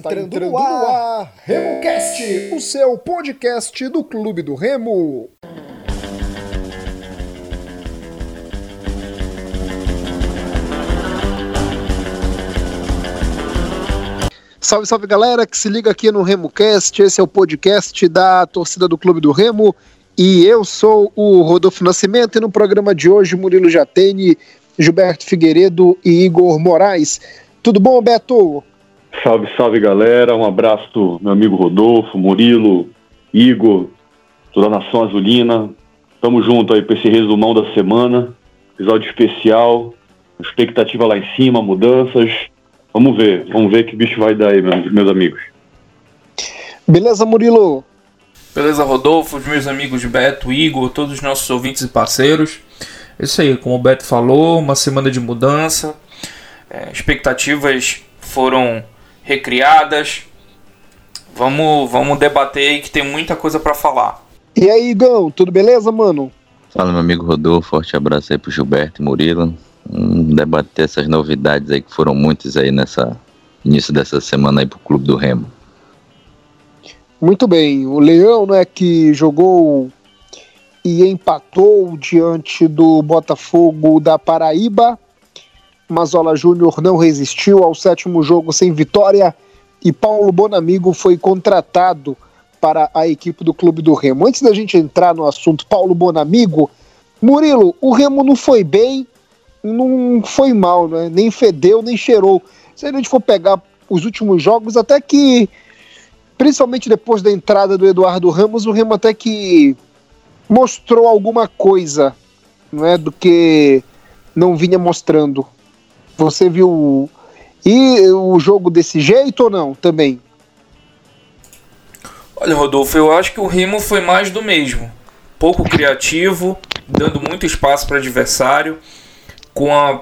Está entrando, entrando no ar, no ar RemoCast, o seu podcast do Clube do Remo. Salve, salve galera que se liga aqui no RemoCast. Esse é o podcast da torcida do Clube do Remo. E eu sou o Rodolfo Nascimento. E no programa de hoje, Murilo Jatene, Gilberto Figueiredo e Igor Moraes. Tudo bom, Beto? Salve, salve galera. Um abraço, meu amigo Rodolfo, Murilo, Igor, toda a nação azulina. Tamo junto aí para esse resumão da semana. Episódio especial, expectativa lá em cima, mudanças. Vamos ver, vamos ver que bicho vai dar aí, meus amigos. Beleza, Murilo? Beleza, Rodolfo, os meus amigos Beto, Igor, todos os nossos ouvintes e parceiros. É isso aí, como o Beto falou, uma semana de mudança. É, expectativas foram recriadas. Vamos, vamos debater aí que tem muita coisa para falar. E aí, Igão, tudo beleza, mano? Fala, meu amigo Rodolfo, forte abraço aí pro Gilberto e Murilo. Vamos debater essas novidades aí que foram muitas aí nessa início dessa semana aí pro Clube do Remo. Muito bem, o Leão, né, que jogou e empatou diante do Botafogo da Paraíba. Mazola Júnior não resistiu ao sétimo jogo sem vitória e Paulo Bonamigo foi contratado para a equipe do Clube do Remo. Antes da gente entrar no assunto Paulo Bonamigo, Murilo, o Remo não foi bem, não foi mal, né? nem fedeu, nem cheirou. Se a gente for pegar os últimos jogos, até que, principalmente depois da entrada do Eduardo Ramos, o Remo até que mostrou alguma coisa, não é, do que não vinha mostrando. Você viu e o jogo desse jeito ou não também? Olha, Rodolfo, eu acho que o Remo foi mais do mesmo. Pouco criativo, dando muito espaço para adversário, com a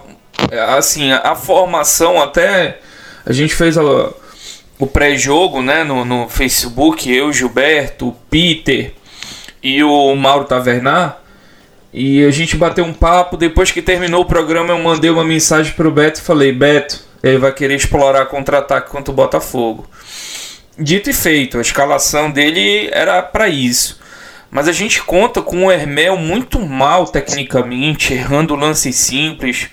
assim, a, formação até a gente fez a, o pré-jogo, né, no, no Facebook, eu, Gilberto, Peter, e o Mauro Tavernar. E a gente bateu um papo. Depois que terminou o programa, eu mandei uma mensagem pro Beto e falei: Beto, ele vai querer explorar contra-ataque contra o Botafogo. Dito e feito, a escalação dele era para isso. Mas a gente conta com o Hermel muito mal tecnicamente, errando lances simples.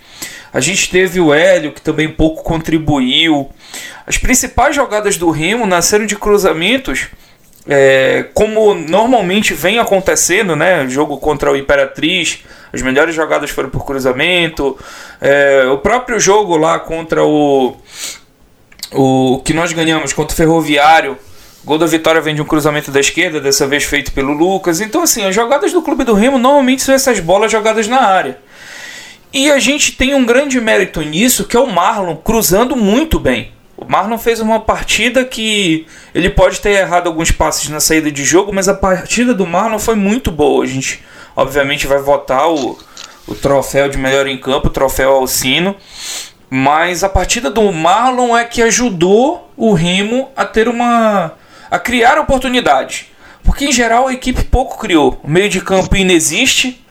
A gente teve o Hélio, que também pouco contribuiu. As principais jogadas do Remo nasceram de cruzamentos é, como normalmente vem acontecendo, né? Jogo contra o Imperatriz, as melhores jogadas foram por cruzamento. É, o próprio jogo lá contra o, o que nós ganhamos contra o Ferroviário. Gol da vitória vem de um cruzamento da esquerda, dessa vez feito pelo Lucas. Então, assim, as jogadas do Clube do Remo normalmente são essas bolas jogadas na área. E a gente tem um grande mérito nisso, que é o Marlon cruzando muito bem. O Marlon fez uma partida que ele pode ter errado alguns passes na saída de jogo, mas a partida do Marlon foi muito boa. A gente, obviamente, vai votar o, o troféu de melhor em campo, o troféu Alcino. Mas a partida do Marlon é que ajudou o Remo a ter uma. a criar oportunidade. Porque em geral a equipe pouco criou. O meio de campo inexiste.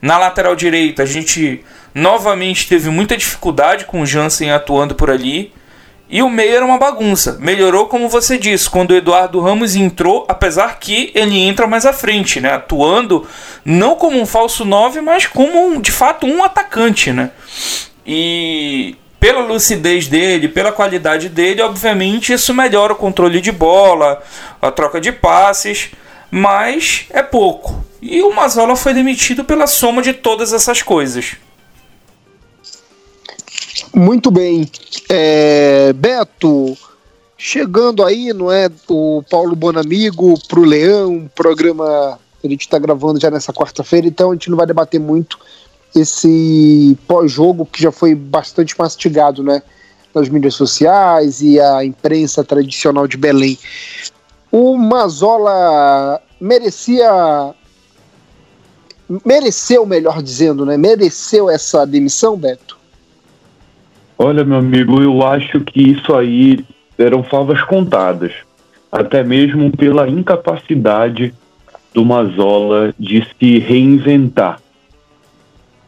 Na lateral direita a gente novamente teve muita dificuldade com o Jansen atuando por ali. E o meio era uma bagunça. Melhorou, como você disse, quando o Eduardo Ramos entrou, apesar que ele entra mais à frente, né? Atuando não como um falso 9, mas como um, de fato um atacante, né? E pela lucidez dele, pela qualidade dele, obviamente isso melhora o controle de bola, a troca de passes, mas é pouco. E o Mazola foi demitido pela soma de todas essas coisas. Muito bem. É, Beto, chegando aí, não é? O Paulo Bonamigo pro Leão, programa que a gente está gravando já nessa quarta-feira, então a gente não vai debater muito esse pós-jogo que já foi bastante mastigado, né? Nas mídias sociais e a imprensa tradicional de Belém. O Mazola merecia. Mereceu, melhor dizendo, né? Mereceu essa demissão, Beto? Olha, meu amigo, eu acho que isso aí eram favas contadas, até mesmo pela incapacidade do Mazola de se reinventar.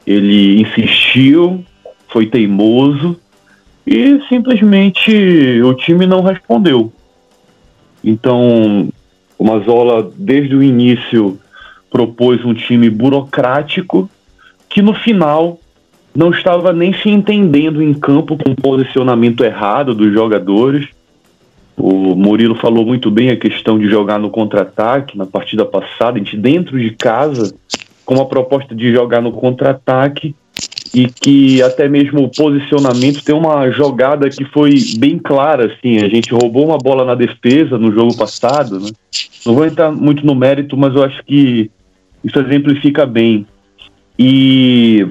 Ele insistiu, foi teimoso e simplesmente o time não respondeu. Então, o Mazola, desde o início, propôs um time burocrático que no final não estava nem se entendendo em campo com o posicionamento errado dos jogadores. O Murilo falou muito bem a questão de jogar no contra-ataque na partida passada, a gente dentro de casa, com a proposta de jogar no contra-ataque e que até mesmo o posicionamento tem uma jogada que foi bem clara, assim, a gente roubou uma bola na defesa no jogo passado, né? Não vou entrar muito no mérito, mas eu acho que isso exemplifica bem. E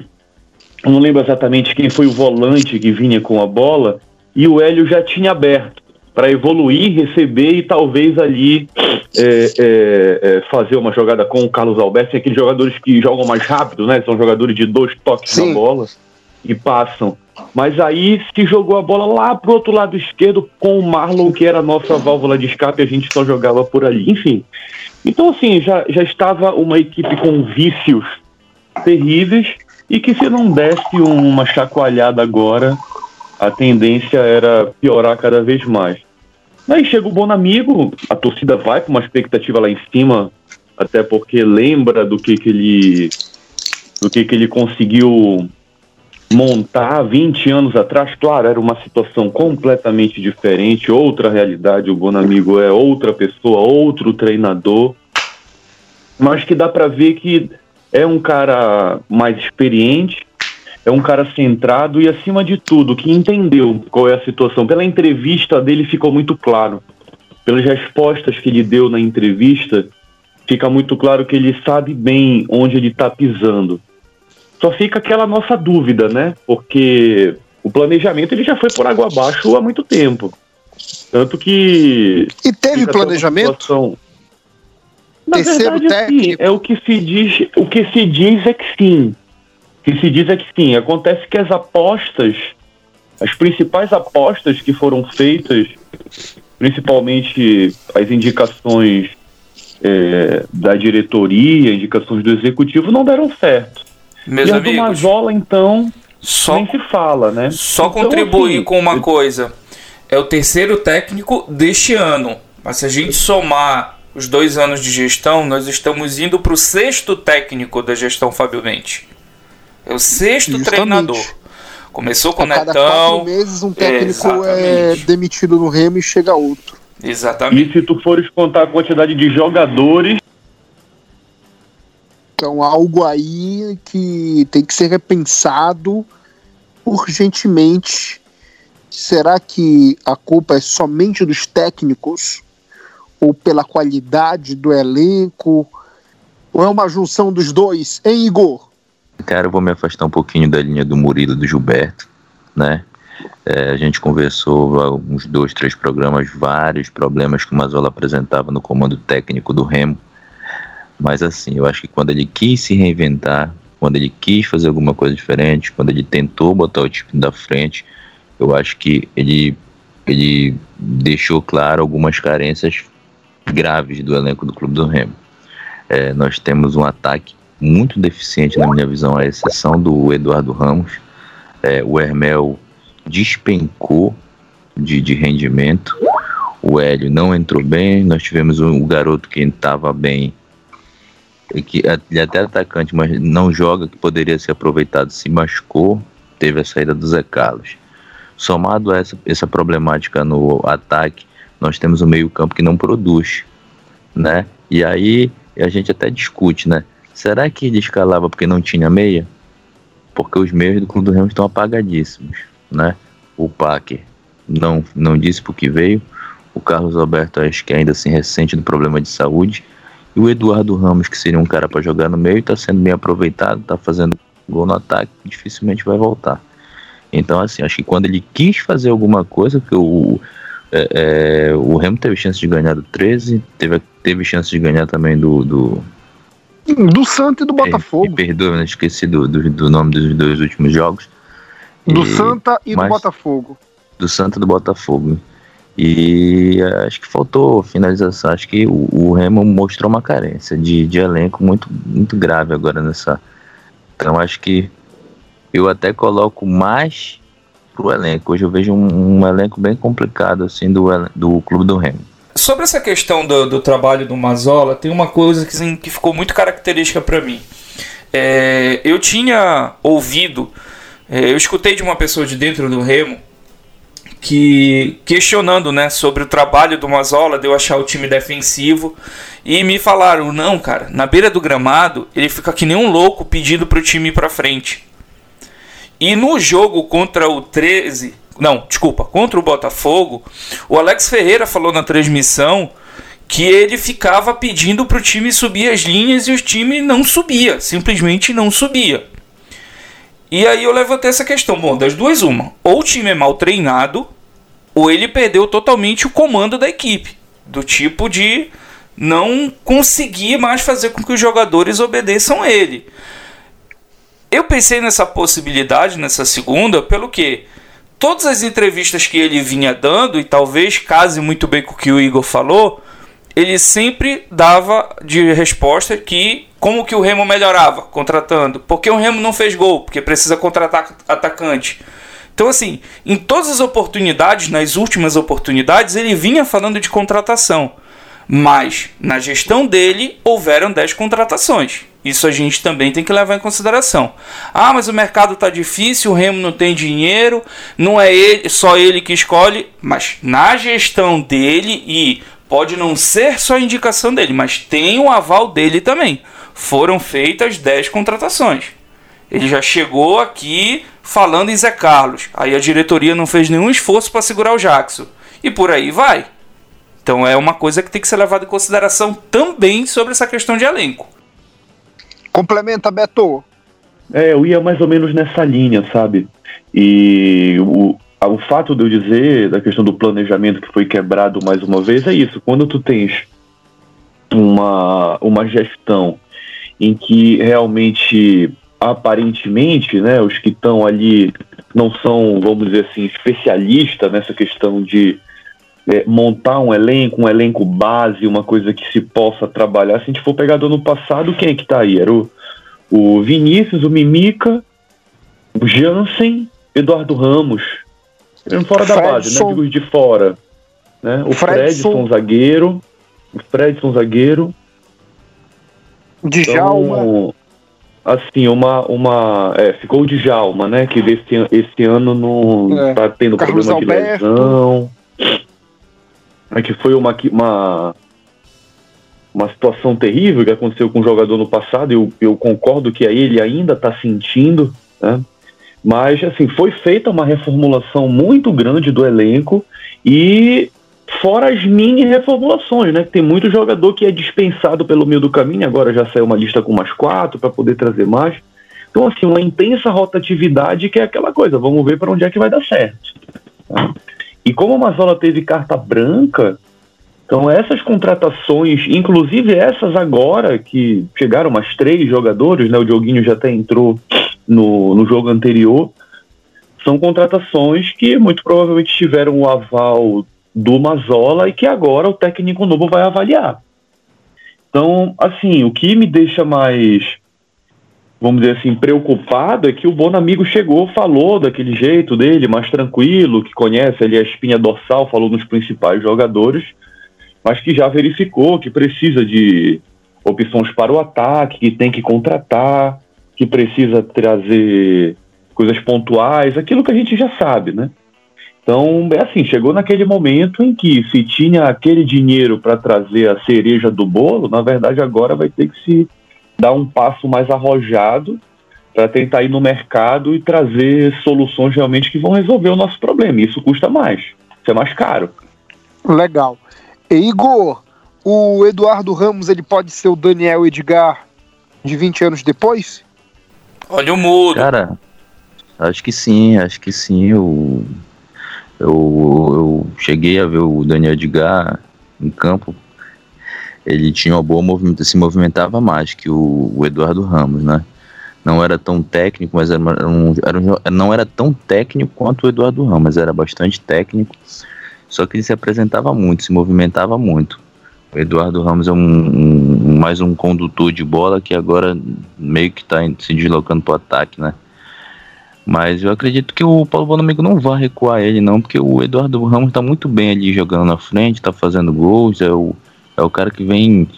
eu não lembro exatamente quem foi o volante que vinha com a bola, e o Hélio já tinha aberto para evoluir, receber e talvez ali é, é, é, fazer uma jogada com o Carlos Alberto. Tem aqueles jogadores que jogam mais rápido, né? São jogadores de dois toques Sim. na bola e passam. Mas aí se jogou a bola lá pro outro lado esquerdo com o Marlon, que era a nossa válvula de escape, a gente só jogava por ali. Enfim. Então, assim, já, já estava uma equipe com vícios terríveis e que se não desse uma chacoalhada agora, a tendência era piorar cada vez mais. Aí chega o Bonamigo, a torcida vai com uma expectativa lá em cima, até porque lembra do que, que ele do que, que ele conseguiu montar 20 anos atrás. Claro, era uma situação completamente diferente, outra realidade. O Bonamigo é outra pessoa, outro treinador, mas que dá para ver que é um cara mais experiente, é um cara centrado e, acima de tudo, que entendeu qual é a situação. Pela entrevista dele ficou muito claro. Pelas respostas que ele deu na entrevista, fica muito claro que ele sabe bem onde ele está pisando. Só fica aquela nossa dúvida, né? Porque o planejamento ele já foi por água abaixo há muito tempo. Tanto que. E teve planejamento? Na Terceiro verdade, técnico. Sim, é o que se diz. O que se diz é que sim que se diz é que sim, acontece que as apostas, as principais apostas que foram feitas, principalmente as indicações é, da diretoria, indicações do executivo, não deram certo. Meus e a amigos, do Mazola, então, só, nem se fala, né? Só então, contribuir assim, com uma coisa. É o terceiro técnico deste ano. Mas se a gente somar os dois anos de gestão, nós estamos indo para o sexto técnico da gestão Fábio Mente. É o sexto Justamente. treinador. Começou com o Netão. Cada quatro meses um técnico é demitido no Remo e chega outro. Exatamente. E se tu fores contar a quantidade de jogadores. Então, algo aí que tem que ser repensado urgentemente. Será que a culpa é somente dos técnicos? Ou pela qualidade do elenco? Ou é uma junção dos dois? Hein, Igor? Cara, eu vou me afastar um pouquinho da linha do Murilo e do Gilberto, né? É, a gente conversou há uns dois, três programas, vários problemas que o Mazola apresentava no comando técnico do Remo. Mas assim, eu acho que quando ele quis se reinventar, quando ele quis fazer alguma coisa diferente, quando ele tentou botar o time da frente, eu acho que ele, ele deixou claro algumas carências graves do elenco do Clube do Remo. É, nós temos um ataque muito deficiente na minha visão, a exceção do Eduardo Ramos. É, o Hermel despencou de, de rendimento. O Hélio não entrou bem. Nós tivemos o garoto que estava bem, que ele é até atacante, mas não joga, que poderia ser aproveitado, se machucou. Teve a saída do Zé Carlos. Somado a essa, essa problemática no ataque, nós temos o meio-campo que não produz, né? E aí a gente até discute, né? Será que ele escalava porque não tinha meia? Porque os meios do Clube do Remo estão apagadíssimos, né? O Packer não, não disse por que veio. O Carlos Alberto acho que ainda assim recente do problema de saúde. E o Eduardo Ramos, que seria um cara para jogar no meio, está sendo bem aproveitado, está fazendo gol no ataque, dificilmente vai voltar. Então, assim, acho que quando ele quis fazer alguma coisa, que o, é, é, o Remo teve chance de ganhar do 13, teve, teve chance de ganhar também do, do, do Santa e do Botafogo. Me perdoa, né? esqueci do, do, do, nome dos dois últimos jogos. Do e, Santa e do Botafogo. Do Santa e do Botafogo. E acho que faltou finalização. Acho que o, o Remo mostrou uma carência de, de elenco muito, muito grave agora nessa. Então acho que eu até coloco mais pro elenco. Hoje eu vejo um, um elenco bem complicado assim do, do clube do Remo. Sobre essa questão do, do trabalho do Mazola, tem uma coisa que, assim, que ficou muito característica para mim. É, eu tinha ouvido, é, eu escutei de uma pessoa de dentro do Remo que questionando né, sobre o trabalho do Mazola, de eu achar o time defensivo, e me falaram: não, cara, na beira do gramado ele fica que nem um louco pedindo para o time ir para frente. E no jogo contra o 13, não, desculpa, contra o Botafogo, o Alex Ferreira falou na transmissão que ele ficava pedindo para o time subir as linhas e o time não subia, simplesmente não subia. E aí eu levantei essa questão, bom, das duas uma, ou o time é mal treinado, ou ele perdeu totalmente o comando da equipe, do tipo de não conseguir mais fazer com que os jogadores obedeçam ele. Eu pensei nessa possibilidade nessa segunda, pelo que todas as entrevistas que ele vinha dando, e talvez case muito bem com o que o Igor falou, ele sempre dava de resposta que como que o Remo melhorava contratando, porque o Remo não fez gol, porque precisa contratar atacante. Então assim, em todas as oportunidades, nas últimas oportunidades, ele vinha falando de contratação. Mas na gestão dele houveram 10 contratações. Isso a gente também tem que levar em consideração. Ah, mas o mercado está difícil, o Remo não tem dinheiro, não é ele, só ele que escolhe, mas na gestão dele e pode não ser só indicação dele, mas tem o aval dele também. Foram feitas 10 contratações. Ele já chegou aqui falando em Zé Carlos. Aí a diretoria não fez nenhum esforço para segurar o Jackson. E por aí vai. Então é uma coisa que tem que ser levada em consideração também sobre essa questão de elenco. Complementa, Beto. É, eu ia mais ou menos nessa linha, sabe? E o, o fato de eu dizer da questão do planejamento que foi quebrado mais uma vez é isso. Quando tu tens uma, uma gestão em que realmente, aparentemente, né, os que estão ali não são, vamos dizer assim, especialistas nessa questão de é, montar um elenco, um elenco base, uma coisa que se possa trabalhar. Se a gente for pegar do ano passado, quem é que tá aí? Era o, o Vinícius, o Mimica, o Jansen, Eduardo Ramos. Fora da base, né? Digo de fora. Né? O Fredson, Fredson zagueiro. O Fredson zagueiro. Djalma. Então, assim, uma. uma é, ficou o Djalma, né? Que esse, esse ano não é. tá tendo Carlos problema Alberto. de lesão é que foi uma, uma, uma situação terrível que aconteceu com o jogador no passado, eu, eu concordo que ele ainda está sentindo, né? mas assim, foi feita uma reformulação muito grande do elenco e fora as mini reformulações, né? Tem muito jogador que é dispensado pelo meio do caminho, agora já saiu uma lista com mais quatro para poder trazer mais. Então, assim, uma intensa rotatividade que é aquela coisa, vamos ver para onde é que vai dar certo. Como o Mazola teve carta branca, então essas contratações, inclusive essas agora, que chegaram mais três jogadores, né? O Dioguinho já até entrou no, no jogo anterior, são contratações que muito provavelmente tiveram o aval do Mazola e que agora o técnico novo vai avaliar. Então, assim, o que me deixa mais vamos dizer assim, preocupado é que o Bonamigo chegou, falou daquele jeito dele, mais tranquilo, que conhece ali a espinha dorsal, falou nos principais jogadores, mas que já verificou que precisa de opções para o ataque, que tem que contratar, que precisa trazer coisas pontuais, aquilo que a gente já sabe, né? Então, é assim, chegou naquele momento em que se tinha aquele dinheiro para trazer a cereja do bolo, na verdade agora vai ter que se dar um passo mais arrojado para tentar ir no mercado e trazer soluções realmente que vão resolver o nosso problema. Isso custa mais, isso é mais caro. Legal. E Igor, o Eduardo Ramos ele pode ser o Daniel Edgar de 20 anos depois? Olha o mudo. Cara, acho que sim, acho que sim. Eu, eu, eu cheguei a ver o Daniel Edgar em campo ele tinha uma boa movimentação, se movimentava mais que o, o, Eduardo Ramos, né? Não era tão técnico, mas era, um, era um, não era tão técnico quanto o Eduardo Ramos, era bastante técnico, só que ele se apresentava muito, se movimentava muito. O Eduardo Ramos é um, um mais um condutor de bola que agora meio que está se deslocando para o ataque, né? Mas eu acredito que o Paulo Bonamigo não vai recuar ele, não, porque o Eduardo Ramos está muito bem ali jogando na frente, está fazendo gols, é o, é o cara que vem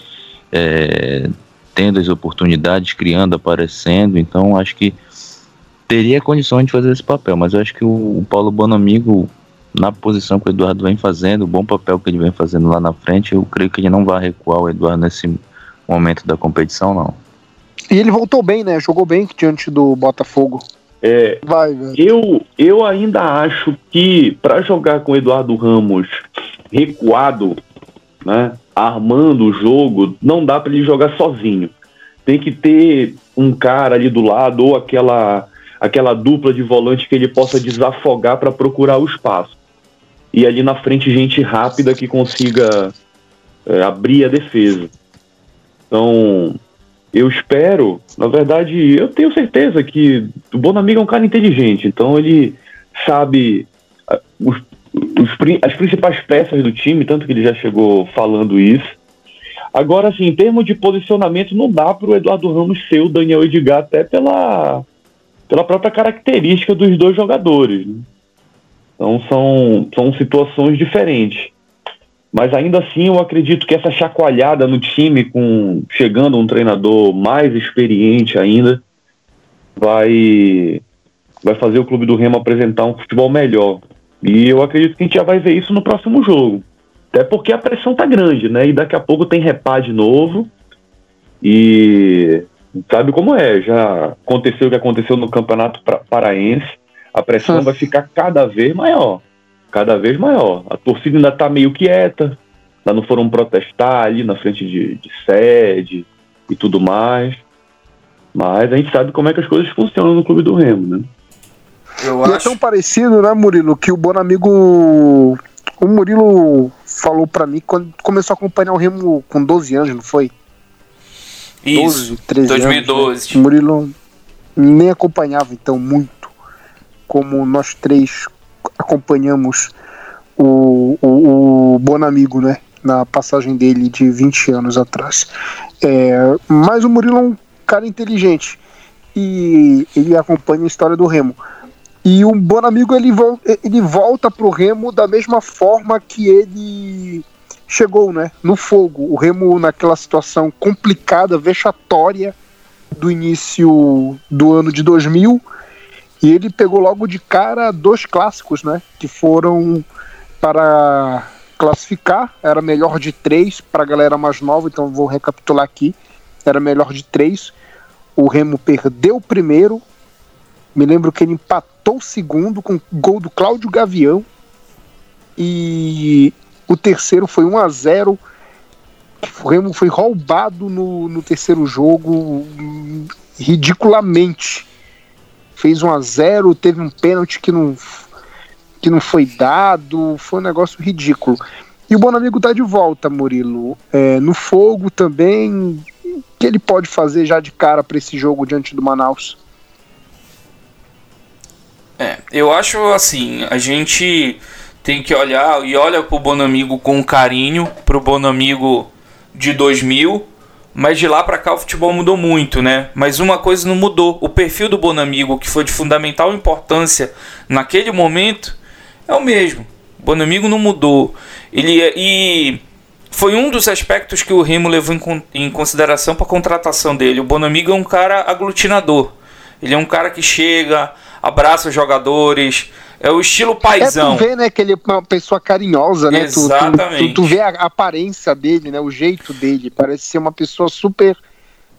é, tendo as oportunidades, criando, aparecendo, então acho que teria condições de fazer esse papel, mas eu acho que o, o Paulo Bonamigo, na posição que o Eduardo vem fazendo, o bom papel que ele vem fazendo lá na frente, eu creio que ele não vai recuar o Eduardo nesse momento da competição, não. E ele voltou bem, né? Jogou bem diante do Botafogo. É, Vai, eu, eu ainda acho que para jogar com o Eduardo Ramos recuado, né, armando o jogo, não dá para ele jogar sozinho. Tem que ter um cara ali do lado ou aquela aquela dupla de volante que ele possa desafogar para procurar o espaço. E ali na frente gente rápida que consiga é, abrir a defesa. Então, eu espero, na verdade, eu tenho certeza que o Bonamigo é um cara inteligente, então ele sabe os, os, as principais peças do time, tanto que ele já chegou falando isso. Agora, assim, em termos de posicionamento, não dá para o Eduardo Ramos ser o Daniel Edgar, até pela, pela própria característica dos dois jogadores. Né? Então, são, são situações diferentes. Mas ainda assim eu acredito que essa chacoalhada no time, com chegando um treinador mais experiente ainda, vai, vai fazer o clube do Remo apresentar um futebol melhor. E eu acredito que a gente já vai ver isso no próximo jogo. Até porque a pressão tá grande, né? E daqui a pouco tem repá de novo. E sabe como é, já aconteceu o que aconteceu no Campeonato Paraense. A pressão vai ficar cada vez maior cada vez maior. A torcida ainda está meio quieta, ainda não foram protestar ali na frente de, de sede e tudo mais. Mas a gente sabe como é que as coisas funcionam no Clube do Remo, né? Eu e é acho... é tão parecido, né, Murilo, que o Bonamigo. O Murilo falou para mim quando começou a acompanhar o Remo com 12 anos, não foi? Isso, 12, 13 2012. Anos, né? O Murilo nem acompanhava, então, muito como nós três acompanhamos o, o, o Bonamigo, né? Na passagem dele de 20 anos atrás. É, mas o Murilo é um cara inteligente e ele acompanha a história do Remo. E o Bonamigo ele, vo ele volta pro Remo da mesma forma que ele chegou, né? No fogo. O Remo naquela situação complicada, vexatória do início do ano de 2000 e ele pegou logo de cara dois clássicos, né? Que foram para classificar. Era melhor de três para a galera mais nova, então vou recapitular aqui. Era melhor de três. O Remo perdeu o primeiro. Me lembro que ele empatou o segundo com gol do Cláudio Gavião. E o terceiro foi 1 a 0 O Remo foi roubado no, no terceiro jogo ridiculamente fez 1 a 0 teve um pênalti que não, que não foi dado, foi um negócio ridículo. E o Bonamigo tá de volta, Murilo. É, no fogo também. O que ele pode fazer já de cara para esse jogo diante do Manaus? É, eu acho assim, a gente tem que olhar e olha pro Bonamigo com carinho, pro Bonamigo de 2000, mas de lá para cá o futebol mudou muito, né? Mas uma coisa não mudou. O perfil do Bonamigo, que foi de fundamental importância naquele momento, é o mesmo. O Bonamigo não mudou. Ele é, e foi um dos aspectos que o Remo levou em, consideração para a contratação dele. O Bonamigo é um cara aglutinador. Ele é um cara que chega, abraça os jogadores, é o estilo paisão. É, tu vê, né, que ele é uma pessoa carinhosa, né? Exatamente. Tu, tu, tu, vê a aparência dele, né? O jeito dele. Parece ser uma pessoa super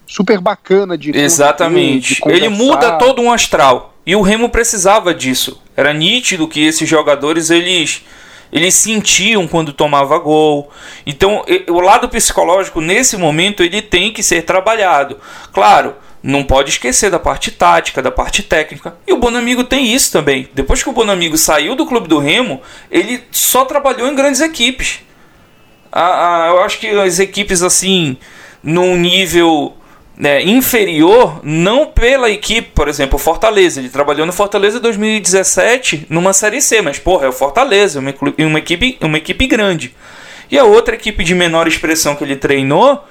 super bacana de Exatamente. De ele muda todo um astral. E o Remo precisava disso. Era nítido que esses jogadores eles eles sentiam quando tomava gol. Então, o lado psicológico nesse momento ele tem que ser trabalhado. Claro, não pode esquecer da parte tática, da parte técnica. E o Bonamigo tem isso também. Depois que o Bonamigo saiu do clube do Remo, ele só trabalhou em grandes equipes. Ah, ah, eu acho que as equipes assim, num nível né, inferior, não pela equipe, por exemplo, Fortaleza. Ele trabalhou no Fortaleza em 2017 numa Série C, mas porra, é o Fortaleza, uma, uma, equipe, uma equipe grande. E a outra equipe de menor expressão que ele treinou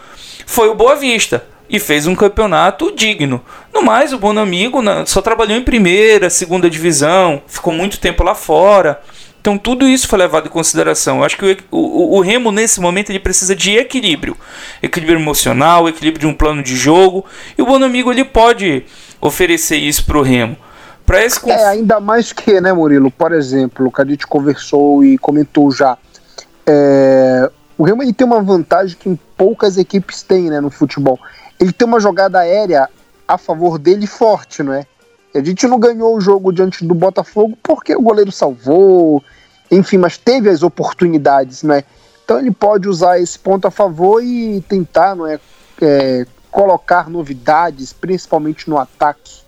foi o Boa Vista. E fez um campeonato digno. No mais, o Bonamigo só trabalhou em primeira, segunda divisão, ficou muito tempo lá fora. Então tudo isso foi levado em consideração. Eu acho que o, o, o, Remo nesse momento ele precisa de equilíbrio, equilíbrio emocional, equilíbrio de um plano de jogo. E o Bonamigo ele pode oferecer isso para o Remo. Pra esse conf... É ainda mais que, né, Murilo? Por exemplo, o gente conversou e comentou já. É, o Remo ele tem uma vantagem que poucas equipes têm, né, no futebol. Ele tem uma jogada aérea a favor dele forte, não é? A gente não ganhou o jogo diante do Botafogo porque o goleiro salvou, enfim, mas teve as oportunidades, né? Então ele pode usar esse ponto a favor e tentar, não é, é colocar novidades, principalmente no ataque.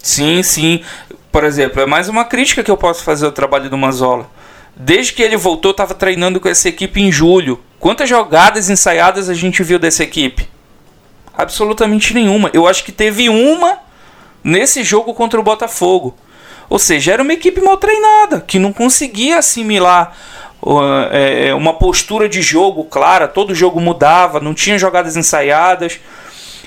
Sim, sim. Por exemplo, é mais uma crítica que eu posso fazer ao trabalho do Mazola. Desde que ele voltou, estava treinando com essa equipe em julho. Quantas jogadas ensaiadas a gente viu dessa equipe? Absolutamente nenhuma. Eu acho que teve uma nesse jogo contra o Botafogo. Ou seja, era uma equipe mal treinada, que não conseguia assimilar uh, é, uma postura de jogo clara, todo jogo mudava, não tinha jogadas ensaiadas.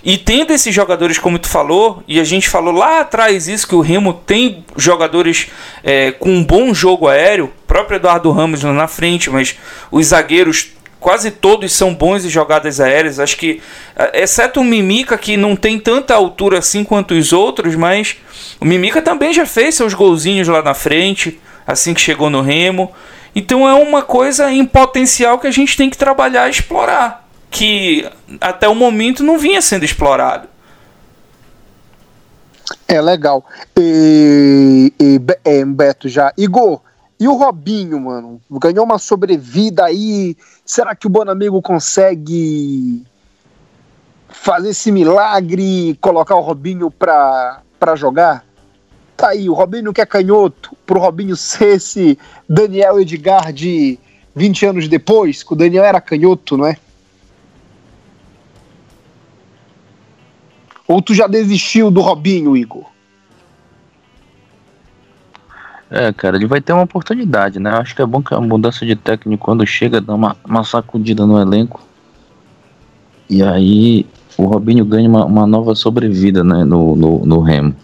E tendo esses jogadores, como tu falou, e a gente falou lá atrás isso, que o Remo tem jogadores é, com um bom jogo aéreo, próprio Eduardo Ramos lá na frente, mas os zagueiros quase todos são bons em jogadas aéreas. Acho que, é, exceto o Mimica, que não tem tanta altura assim quanto os outros, mas o Mimica também já fez seus golzinhos lá na frente, assim que chegou no Remo. Então é uma coisa em potencial que a gente tem que trabalhar e explorar que até o momento não vinha sendo explorado. É legal. E, e é, Beto já. Igor, e o Robinho, mano? Ganhou uma sobrevida aí. Será que o Bonamigo consegue fazer esse milagre e colocar o Robinho pra, pra jogar? Tá aí, o Robinho que é canhoto, pro Robinho ser esse Daniel Edgar de 20 anos depois, que o Daniel era canhoto, não é? Ou tu já desistiu do Robinho, Igor? É, cara, ele vai ter uma oportunidade, né? Acho que é bom que a mudança de técnico, quando chega, dá uma, uma sacudida no elenco. E aí o Robinho ganha uma, uma nova sobrevida né, no, no, no Remo.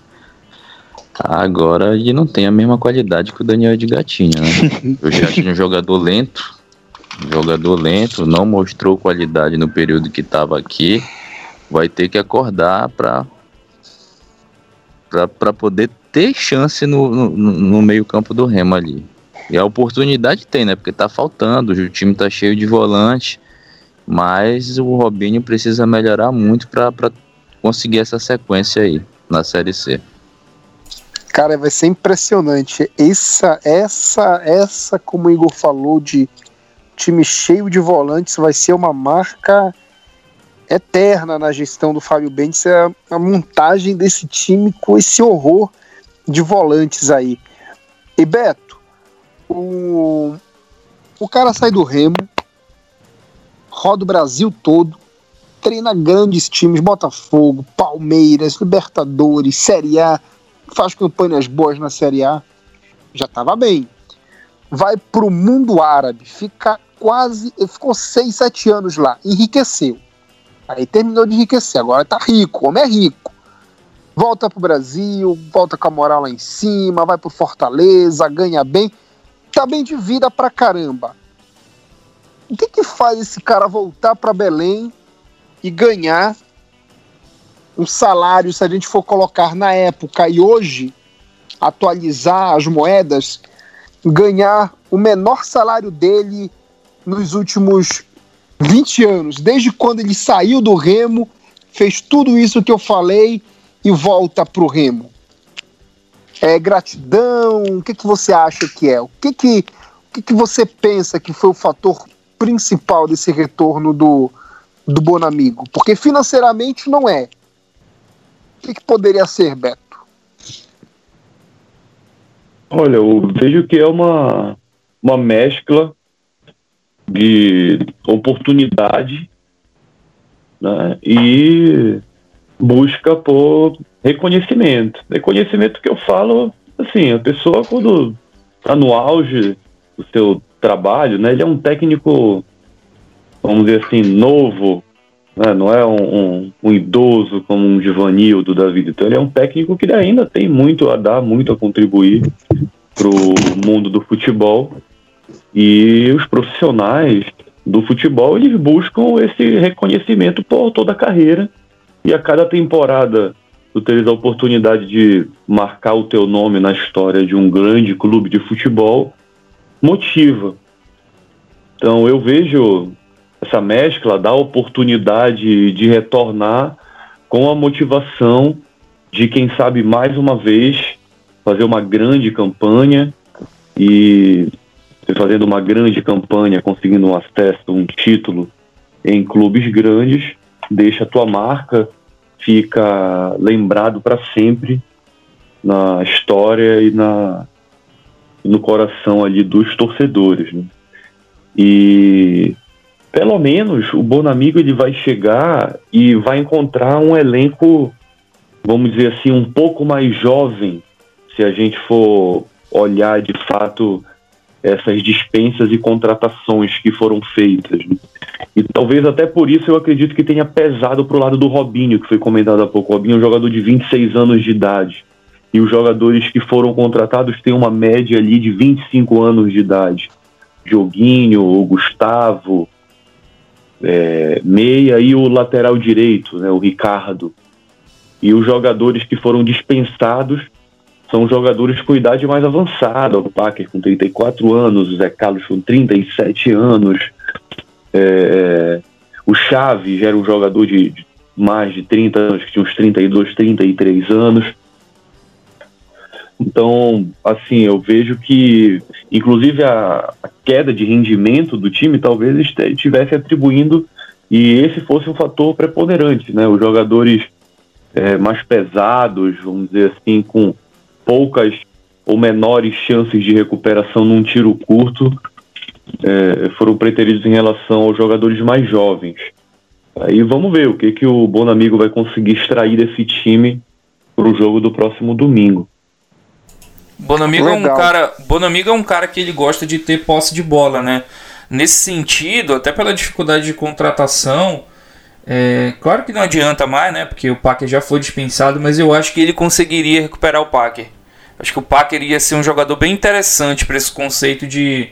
Agora ele não tem a mesma qualidade que o Daniel de Gatinha, né? Eu já tinha um jogador lento, jogador lento, não mostrou qualidade no período que estava aqui vai ter que acordar para para poder ter chance no, no, no meio campo do Remo ali. E a oportunidade tem, né? Porque tá faltando, o time tá cheio de volante, mas o Robinho precisa melhorar muito para conseguir essa sequência aí na Série C. Cara, vai ser impressionante. Essa, essa, essa, como o Igor falou, de time cheio de volantes, vai ser uma marca eterna na gestão do Fábio Bentes é a montagem desse time com esse horror de volantes aí. E Beto, o, o cara sai do Remo, roda o Brasil todo, treina grandes times, Botafogo, Palmeiras, Libertadores, Série A, faz campanhas boas na Série A, já estava bem. Vai para o mundo árabe, fica quase, ficou 6, 7 anos lá, enriqueceu Aí terminou de enriquecer, agora tá rico, o homem é rico. Volta pro Brasil, volta com a moral lá em cima, vai pro Fortaleza, ganha bem, tá bem de vida pra caramba. O que que faz esse cara voltar para Belém e ganhar um salário, se a gente for colocar na época e hoje, atualizar as moedas, ganhar o menor salário dele nos últimos 20 anos, desde quando ele saiu do Remo, fez tudo isso que eu falei e volta para o Remo. É gratidão? O que, que você acha que é? O que, que, o que, que você pensa que foi o fator principal desse retorno do, do Bonamigo? Porque financeiramente não é. O que, que poderia ser, Beto? Olha, eu vejo que é uma, uma mescla de oportunidade né, e busca por reconhecimento. Reconhecimento que eu falo, assim, a pessoa quando está no auge do seu trabalho, né, ele é um técnico, vamos dizer assim, novo, né? não é um, um, um, idoso como um Givanildo da vida. Então ele é um técnico que ainda tem muito a dar, muito a contribuir para o mundo do futebol. E os profissionais do futebol eles buscam esse reconhecimento por toda a carreira. E a cada temporada tu teres a oportunidade de marcar o teu nome na história de um grande clube de futebol, motiva. Então eu vejo essa mescla da oportunidade de retornar com a motivação de quem sabe mais uma vez fazer uma grande campanha e fazendo uma grande campanha, conseguindo um acesso, um título em clubes grandes, deixa a tua marca, fica lembrado para sempre na história e na no coração ali dos torcedores. Né? E pelo menos o Bonamigo ele vai chegar e vai encontrar um elenco, vamos dizer assim, um pouco mais jovem, se a gente for olhar de fato essas dispensas e contratações que foram feitas. E talvez até por isso eu acredito que tenha pesado para o lado do Robinho, que foi comentado há pouco. O Robinho é um jogador de 26 anos de idade. E os jogadores que foram contratados têm uma média ali de 25 anos de idade. Joguinho, o Gustavo, é, meia e o lateral direito, né, o Ricardo. E os jogadores que foram dispensados são jogadores com idade mais avançada. O Packer com 34 anos, o Zé Carlos com 37 anos. É, o Chaves era um jogador de, de mais de 30 anos, que tinha uns 32, 33 anos. Então, assim, eu vejo que, inclusive, a, a queda de rendimento do time talvez estivesse atribuindo e esse fosse um fator preponderante, né? Os jogadores é, mais pesados, vamos dizer assim, com poucas ou menores chances de recuperação num tiro curto, é, foram preteridos em relação aos jogadores mais jovens. Aí vamos ver o que, que o Bonamigo vai conseguir extrair desse time para o jogo do próximo domingo. Bonamigo é um cara, Bonamigo é um cara que ele gosta de ter posse de bola, né? Nesse sentido, até pela dificuldade de contratação, é, claro que não adianta mais, né? Porque o Packer já foi dispensado, mas eu acho que ele conseguiria recuperar o Packer. Acho que o Packer ia ser um jogador bem interessante para esse conceito de,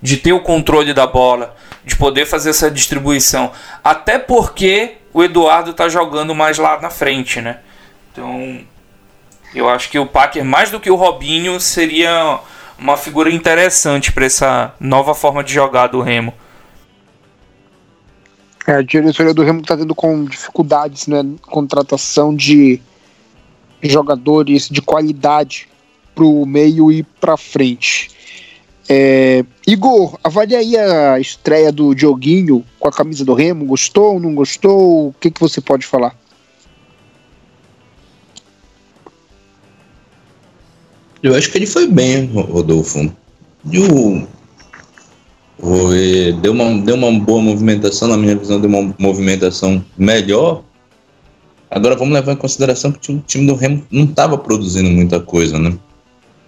de ter o controle da bola, de poder fazer essa distribuição. Até porque o Eduardo tá jogando mais lá na frente, né? Então, eu acho que o Packer, mais do que o Robinho, seria uma figura interessante para essa nova forma de jogar do Remo. É, a diretoria do Remo está tendo com dificuldades, né? Contratação de jogadores de qualidade para o meio e para frente. É, Igor, avalie aí a estreia do Dioguinho com a camisa do Remo. Gostou, não gostou? O que, que você pode falar? Eu acho que ele foi bem, Rodolfo. O, o, deu, uma, deu uma boa movimentação, na minha visão, deu uma movimentação melhor. Agora vamos levar em consideração que o time do Remo não estava produzindo muita coisa, né?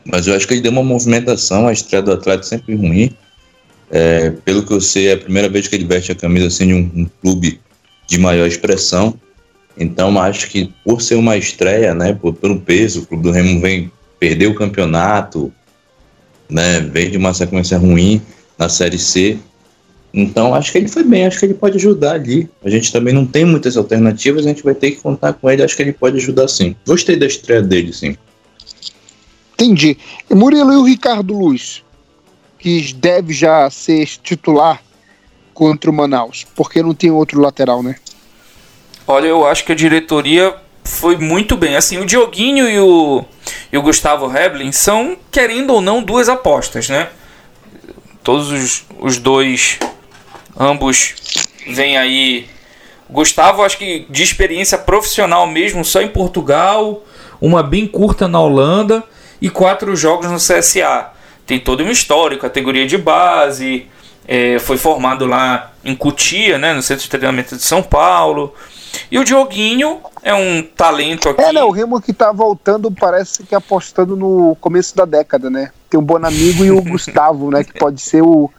Mas eu acho que ele deu uma movimentação, a estreia do atleta sempre ruim. É, pelo que eu sei, é a primeira vez que ele veste a camisa assim, de um, um clube de maior expressão. Então acho que por ser uma estreia, né, por, pelo peso, o clube do Remo vem perder o campeonato, né? Veio de uma sequência ruim na Série C. Então acho que ele foi bem, acho que ele pode ajudar ali. A gente também não tem muitas alternativas, a gente vai ter que contar com ele, acho que ele pode ajudar sim. Gostei da estreia dele, sim. Entendi. Murilo e o Ricardo Luiz, que deve já ser titular contra o Manaus, porque não tem outro lateral, né? Olha, eu acho que a diretoria foi muito bem. Assim, o Dioguinho e o, e o Gustavo Heblin são, querendo ou não, duas apostas, né? Todos os, os dois, ambos vêm aí. Gustavo, acho que de experiência profissional mesmo, só em Portugal, uma bem curta na Holanda e quatro jogos no CSA. Tem todo um histórico, categoria de base, é, foi formado lá em Cutia, né, no Centro de Treinamento de São Paulo. E o Dioguinho é um talento aqui. É, né? O Remo que tá voltando parece que apostando no começo da década, né? Tem o Bonamigo e o Gustavo, né? Que pode ser o,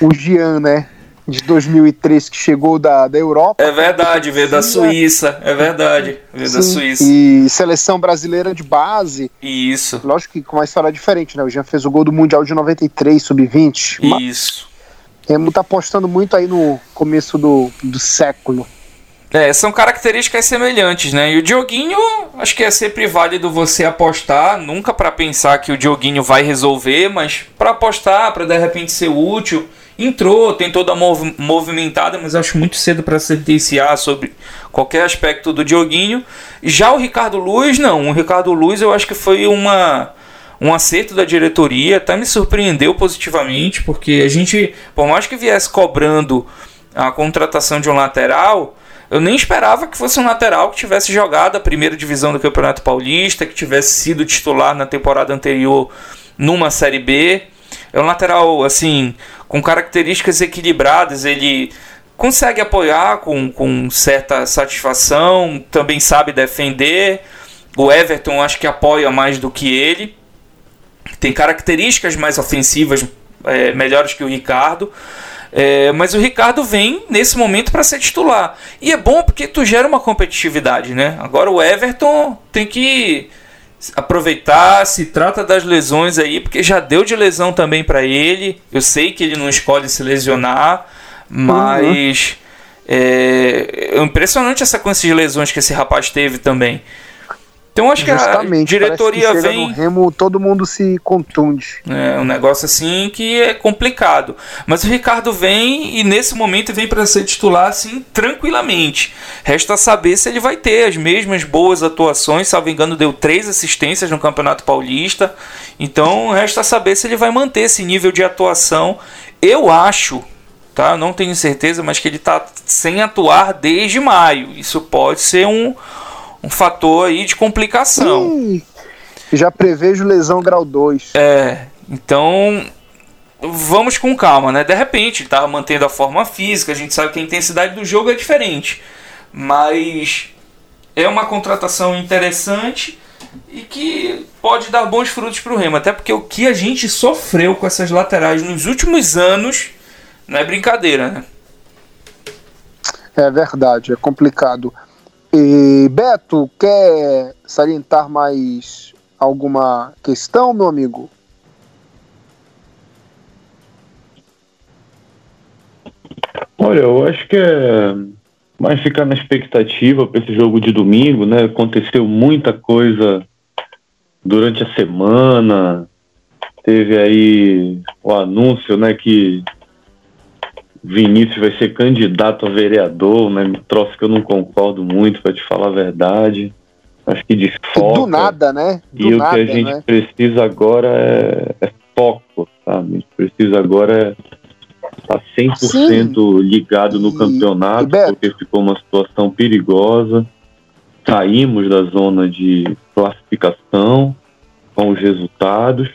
o Gian, né? de 2003 que chegou da, da Europa. É verdade, veio da Suíça, é verdade, veio da Suíça. E seleção brasileira de base. Isso. Lógico que com uma história diferente, né? O Jean fez o gol do Mundial de 93, sub-20. Isso. Remo tá apostando muito aí no começo do, do século. É, são características semelhantes, né? E o Dioguinho, acho que é sempre válido você apostar, nunca para pensar que o Dioguinho vai resolver, mas para apostar, para de repente ser útil. Entrou, tem toda mov movimentada, mas acho muito cedo para sentenciar sobre qualquer aspecto do Dioguinho. Já o Ricardo Luz, não. O Ricardo Luz eu acho que foi uma um acerto da diretoria, até me surpreendeu positivamente, porque a gente, por mais que viesse cobrando a contratação de um lateral, eu nem esperava que fosse um lateral que tivesse jogado a primeira divisão do Campeonato Paulista, que tivesse sido titular na temporada anterior numa Série B. É um lateral, assim, com características equilibradas. Ele consegue apoiar com, com certa satisfação, também sabe defender. O Everton acho que apoia mais do que ele. Tem características mais ofensivas, é, melhores que o Ricardo. É, mas o Ricardo vem nesse momento para ser titular. E é bom porque tu gera uma competitividade, né? Agora o Everton tem que aproveitar, se trata das lesões aí, porque já deu de lesão também para ele. Eu sei que ele não escolhe se lesionar, mas uhum. é, é impressionante essa sequência de lesões que esse rapaz teve também. Então acho Justamente, que a diretoria que vem. Remo, todo mundo se contunde. É um negócio assim que é complicado. Mas o Ricardo vem e nesse momento vem para ser titular assim tranquilamente. Resta saber se ele vai ter as mesmas boas atuações. Salvo engano, deu três assistências no Campeonato Paulista. Então resta saber se ele vai manter esse nível de atuação. Eu acho, tá? Não tenho certeza, mas que ele está sem atuar desde maio. Isso pode ser um um fator aí de complicação. Ih, já prevejo lesão grau 2. É, então vamos com calma, né? De repente, ele tá mantendo a forma física, a gente sabe que a intensidade do jogo é diferente, mas é uma contratação interessante e que pode dar bons frutos para o Remo, até porque o que a gente sofreu com essas laterais nos últimos anos não é brincadeira, né? É verdade, é complicado. E Beto, quer salientar mais alguma questão, meu amigo? Olha, eu acho que é mais ficar na expectativa para esse jogo de domingo, né? Aconteceu muita coisa durante a semana. Teve aí o anúncio, né, que Vinícius vai ser candidato a vereador, né? Troço que eu não concordo muito, para te falar a verdade. Acho que desfoca. Do nada, né? Do e nada, o que a gente né? precisa agora é, é, foco, sabe? A gente precisa agora é estar tá 100% Sim. ligado no e, campeonato, e porque ficou uma situação perigosa. Saímos da zona de classificação com os resultados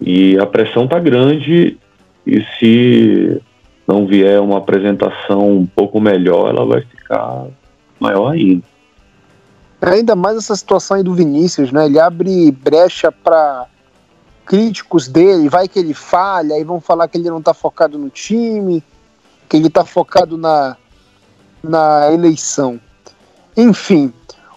e a pressão tá grande e se não vier uma apresentação um pouco melhor, ela vai ficar maior ainda. Ainda mais essa situação aí do Vinícius, né? Ele abre brecha para críticos dele, vai que ele falha, aí vão falar que ele não tá focado no time, que ele tá focado na, na eleição. Enfim,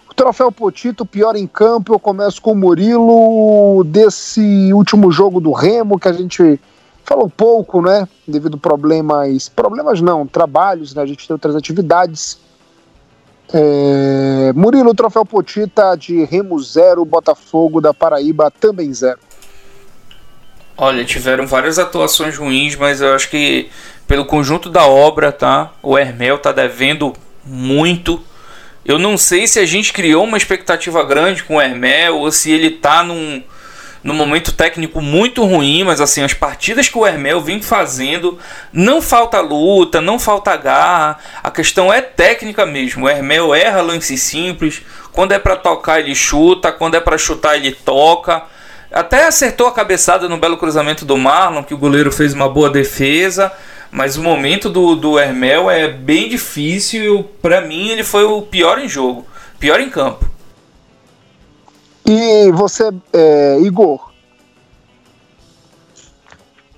o troféu Potito, pior em campo, eu começo com o Murilo desse último jogo do Remo que a gente falou pouco, né? Devido problemas. Problemas não, trabalhos, né? A gente tem outras atividades. É, Murilo, troféu Potita de Remo zero, Botafogo da Paraíba também zero. Olha, tiveram várias atuações ruins, mas eu acho que pelo conjunto da obra, tá? O Hermel tá devendo muito. Eu não sei se a gente criou uma expectativa grande com o Hermel ou se ele tá num num momento técnico muito ruim, mas assim, as partidas que o Hermel vem fazendo, não falta luta, não falta garra, a questão é técnica mesmo. O Hermel erra lances simples, quando é para tocar ele chuta, quando é para chutar ele toca. Até acertou a cabeçada no belo cruzamento do Marlon, que o goleiro fez uma boa defesa. Mas o momento do, do Hermel é bem difícil. Para mim, ele foi o pior em jogo, pior em campo. E você, é, Igor?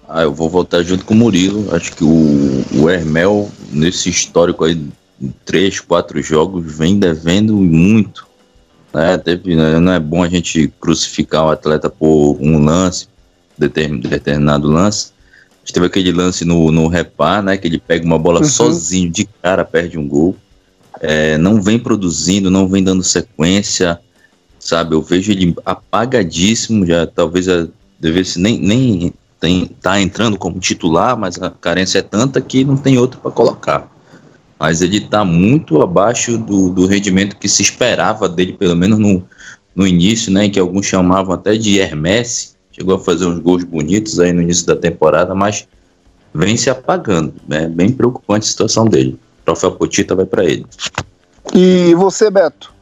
Ah, eu vou voltar junto com o Murilo. Acho que o, o Hermel, nesse histórico aí, três, quatro jogos, vem devendo muito. Né? Teve, né? Não é bom a gente crucificar o atleta por um lance, determinado lance. A gente teve aquele lance no, no repar, né? Que ele pega uma bola uhum. sozinho, de cara, perde um gol. É, não vem produzindo, não vem dando sequência, sabe? Eu vejo ele apagadíssimo, já talvez devesse nem, nem tem, tá entrando como titular, mas a carência é tanta que não tem outro para colocar. Mas ele está muito abaixo do, do rendimento que se esperava dele, pelo menos no, no início, né? Que alguns chamavam até de Hermes. Chegou a fazer uns gols bonitos aí no início da temporada, mas vem se apagando. É né? bem preocupante a situação dele. O troféu Potita vai para ele. E você, Beto?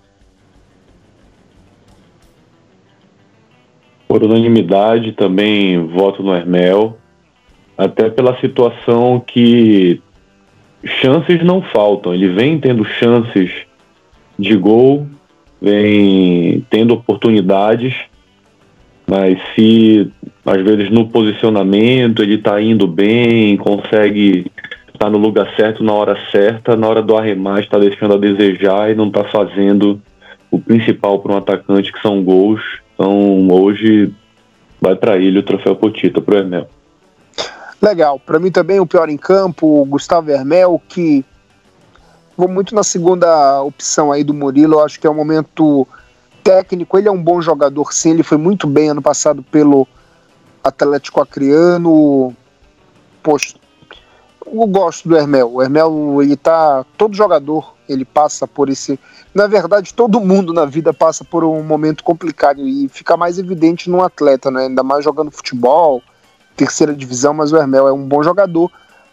Por unanimidade, também voto no Hermel, até pela situação que chances não faltam. Ele vem tendo chances de gol, vem tendo oportunidades, mas se às vezes no posicionamento ele está indo bem, consegue estar tá no lugar certo na hora certa, na hora do arremate está deixando a desejar e não está fazendo o principal para um atacante que são gols então hoje vai para ele o troféu Potita, para o Hermel. Legal. Para mim também o pior em campo, o Gustavo Hermel, que vou muito na segunda opção aí do Murilo. Eu acho que é um momento técnico. Ele é um bom jogador, sim. Ele foi muito bem ano passado pelo Atlético Acreano. Poxa, eu gosto do Hermel. O Hermel, ele tá. Todo jogador ele passa por esse. Na verdade, todo mundo na vida passa por um momento complicado e fica mais evidente num atleta, né? Ainda mais jogando futebol, terceira divisão, mas o Hermel é um bom jogador,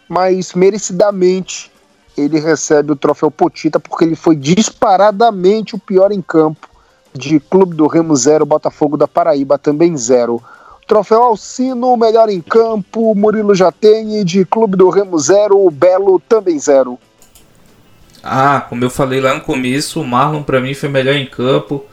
mas merecidamente ele recebe o troféu Potita porque ele foi disparadamente o pior em campo de Clube do Remo 0, Botafogo da Paraíba também 0. Troféu Alcino, melhor em campo, Murilo já tem, e de Clube do Remo 0, o Belo também 0. Ah, como eu falei lá no começo, o Marlon para mim foi melhor em campo.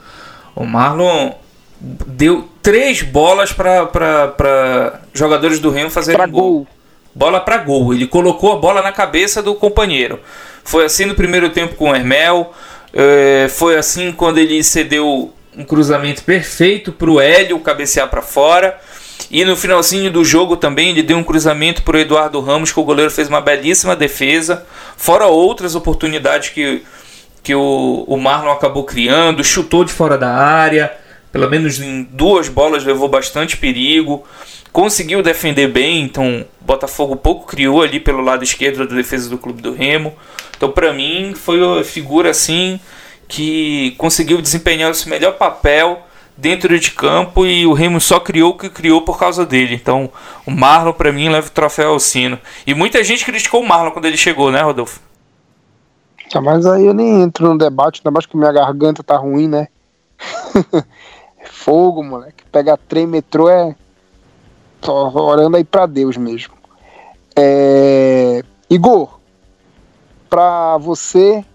O Marlon deu três bolas para jogadores do Remo fazerem gol. gol. Bola para gol. Ele colocou a bola na cabeça do companheiro. Foi assim no primeiro tempo com o Hermel. É, foi assim quando ele cedeu um cruzamento perfeito para o Hélio cabecear para fora. E no finalzinho do jogo também ele deu um cruzamento para o Eduardo Ramos, que o goleiro fez uma belíssima defesa, fora outras oportunidades que, que o, o Marlon acabou criando, chutou de fora da área, pelo menos em duas bolas levou bastante perigo, conseguiu defender bem, então Botafogo pouco criou ali pelo lado esquerdo da defesa do Clube do Remo. Então para mim foi uma figura assim que conseguiu desempenhar o seu melhor papel dentro de campo e o Remo só criou o que criou por causa dele. Então, o Marlon para mim leva o troféu ao sino. E muita gente criticou o Marlon quando ele chegou, né, Rodolfo? Ah, mas aí eu nem entro no debate, ainda mais que minha garganta tá ruim, né? é fogo, moleque. Pegar trem metrô é. Tô orando aí pra Deus mesmo. É... Igor, pra você,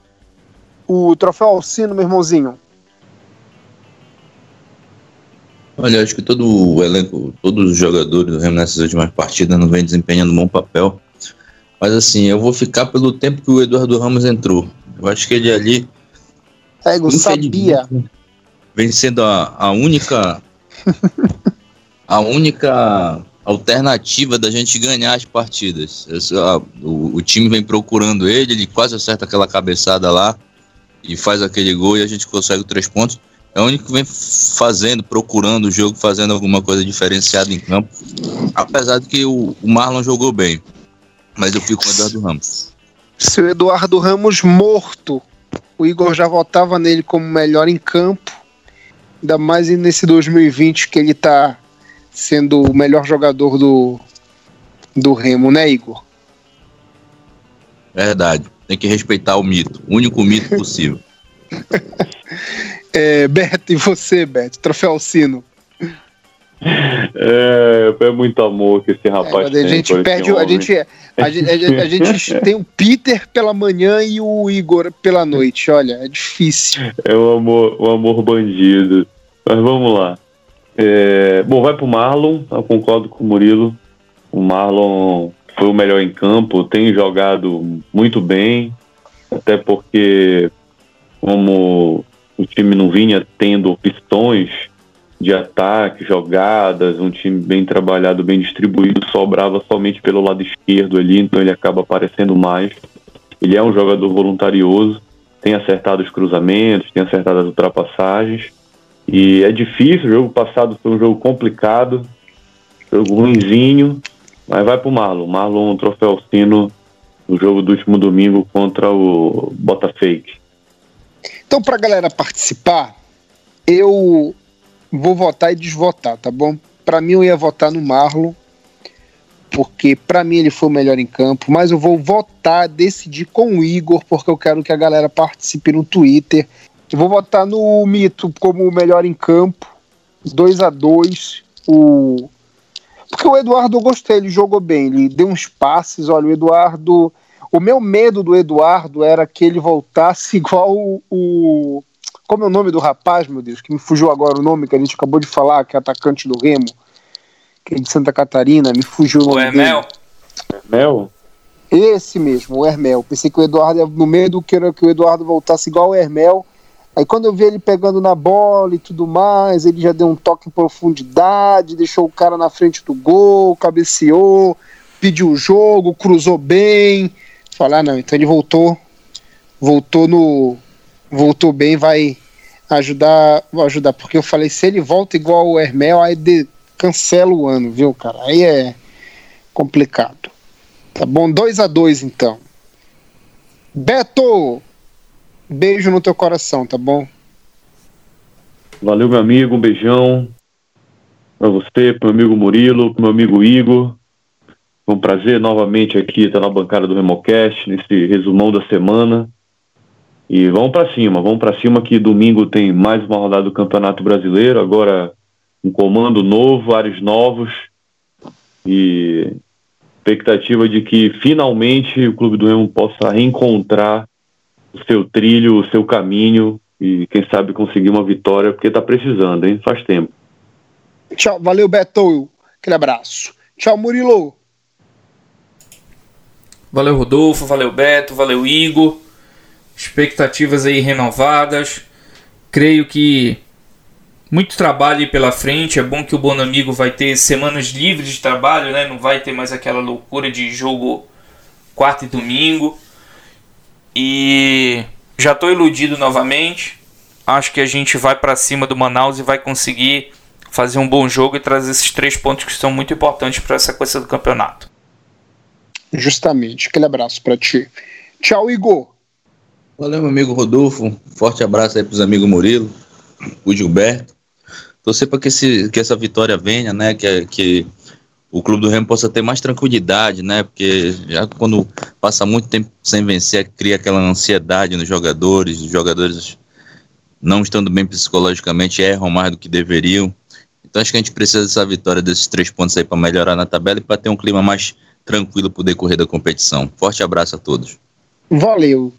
o troféu Alcino, meu irmãozinho, Olha, acho que todo o elenco, todos os jogadores do Remo nessas últimas partidas não vem desempenhando um bom papel. Mas assim, eu vou ficar pelo tempo que o Eduardo Ramos entrou. Eu acho que ele ali. É, eu sabia. Vem sendo a, a única. a única alternativa da gente ganhar as partidas. a, o, o time vem procurando ele, ele quase acerta aquela cabeçada lá e faz aquele gol e a gente consegue três pontos. É o único que vem fazendo, procurando o jogo, fazendo alguma coisa diferenciada em campo. Apesar de que o, o Marlon jogou bem. Mas eu fico com o Eduardo Ramos. Se o Eduardo Ramos morto, o Igor já votava nele como melhor em campo. Ainda mais nesse 2020 que ele está sendo o melhor jogador do, do Remo, né, Igor? Verdade. Tem que respeitar o mito. O único mito possível. É, Beto, e você, Beto? Troféu Sino. É, é muito amor que esse rapaz é, tem. A gente perde, a gente, a, gente, a, gente tem o Peter pela manhã e o Igor pela noite. Olha, é difícil. É o amor, o amor bandido. Mas vamos lá. É, bom, vai pro Marlon. Eu concordo com o Murilo. O Marlon foi o melhor em campo, tem jogado muito bem, até porque como o time não vinha tendo opções de ataque, jogadas, um time bem trabalhado, bem distribuído, sobrava somente pelo lado esquerdo ali, então ele acaba aparecendo mais. Ele é um jogador voluntarioso, tem acertado os cruzamentos, tem acertado as ultrapassagens. E é difícil, o jogo passado foi um jogo complicado, jogo ruimzinho, mas vai pro Marlon. Marlon troféu sino no jogo do último domingo contra o Botafake. Então, pra galera participar, eu vou votar e desvotar, tá bom? Para mim eu ia votar no Marlon, porque para mim ele foi o melhor em campo, mas eu vou votar, decidir com o Igor, porque eu quero que a galera participe no Twitter. Eu vou votar no Mito como o melhor em campo, 2 a 2 o porque o Eduardo eu gostei, ele jogou bem, ele deu uns passes, olha, o Eduardo, o meu medo do Eduardo era que ele voltasse igual o, o como é o nome do rapaz, meu Deus, que me fugiu agora o nome que a gente acabou de falar, que é atacante do Remo, que é de Santa Catarina, me fugiu o nome. O Hermel? Dele. Hermel? Esse mesmo, o Hermel. Pensei que o Eduardo, no meio do que era que o Eduardo voltasse igual o Hermel. Aí quando eu vi ele pegando na bola e tudo mais, ele já deu um toque em profundidade, deixou o cara na frente do gol, cabeceou, pediu o jogo, cruzou bem. Falar, ah, não, então ele voltou, voltou no, voltou bem, vai ajudar, ajudar, porque eu falei, se ele volta igual o Hermel, aí de, cancela o ano, viu, cara? Aí é complicado. Tá bom? 2 a 2 então. Beto, beijo no teu coração, tá bom? Valeu, meu amigo, um beijão para você, pro meu amigo Murilo, pro meu amigo Igor. Foi um prazer novamente aqui estar na bancada do Remocast, nesse resumão da semana. E vamos para cima, vamos para cima que domingo tem mais uma rodada do Campeonato Brasileiro, agora um comando novo, áreas novos e expectativa de que finalmente o Clube do Remo possa reencontrar o seu trilho, o seu caminho e quem sabe conseguir uma vitória, porque está precisando, hein? Faz tempo. Tchau, valeu Beto, aquele abraço. Tchau Murilo. Valeu Rodolfo, valeu Beto, valeu Igor expectativas aí renovadas. Creio que muito trabalho pela frente. É bom que o Bonamigo vai ter semanas livres de trabalho, né? Não vai ter mais aquela loucura de jogo quarta e domingo. E já estou iludido novamente. Acho que a gente vai para cima do Manaus e vai conseguir fazer um bom jogo e trazer esses três pontos que são muito importantes para essa coisa do campeonato. Justamente. Aquele abraço para ti. Tchau, Igor. Valeu, meu amigo Rodolfo. Forte abraço aí pros amigos Murilo, o Gilberto. Torcer para que, esse, que essa vitória venha, né? Que, que o Clube do Remo possa ter mais tranquilidade, né? Porque já quando passa muito tempo sem vencer, cria aquela ansiedade nos jogadores, os jogadores não estando bem psicologicamente erram mais do que deveriam. Então acho que a gente precisa dessa vitória desses três pontos aí para melhorar na tabela e para ter um clima mais tranquilo para o decorrer da competição. Forte abraço a todos. Valeu.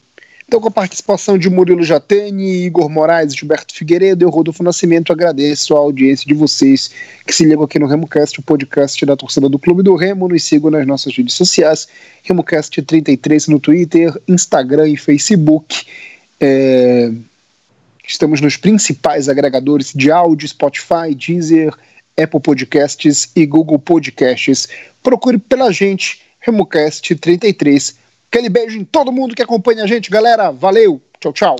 Então, com a participação de Murilo Jatene, Igor Moraes, Gilberto Figueiredo e Rodolfo Nascimento, agradeço a audiência de vocês que se ligam aqui no RemoCast, o podcast da torcida do Clube do Remo. Nos sigam nas nossas redes sociais, RemoCast33 no Twitter, Instagram e Facebook. É... Estamos nos principais agregadores de áudio, Spotify, Deezer, Apple Podcasts e Google Podcasts. Procure pela gente, RemoCast33 Aquele beijo em todo mundo que acompanha a gente, galera. Valeu. Tchau, tchau.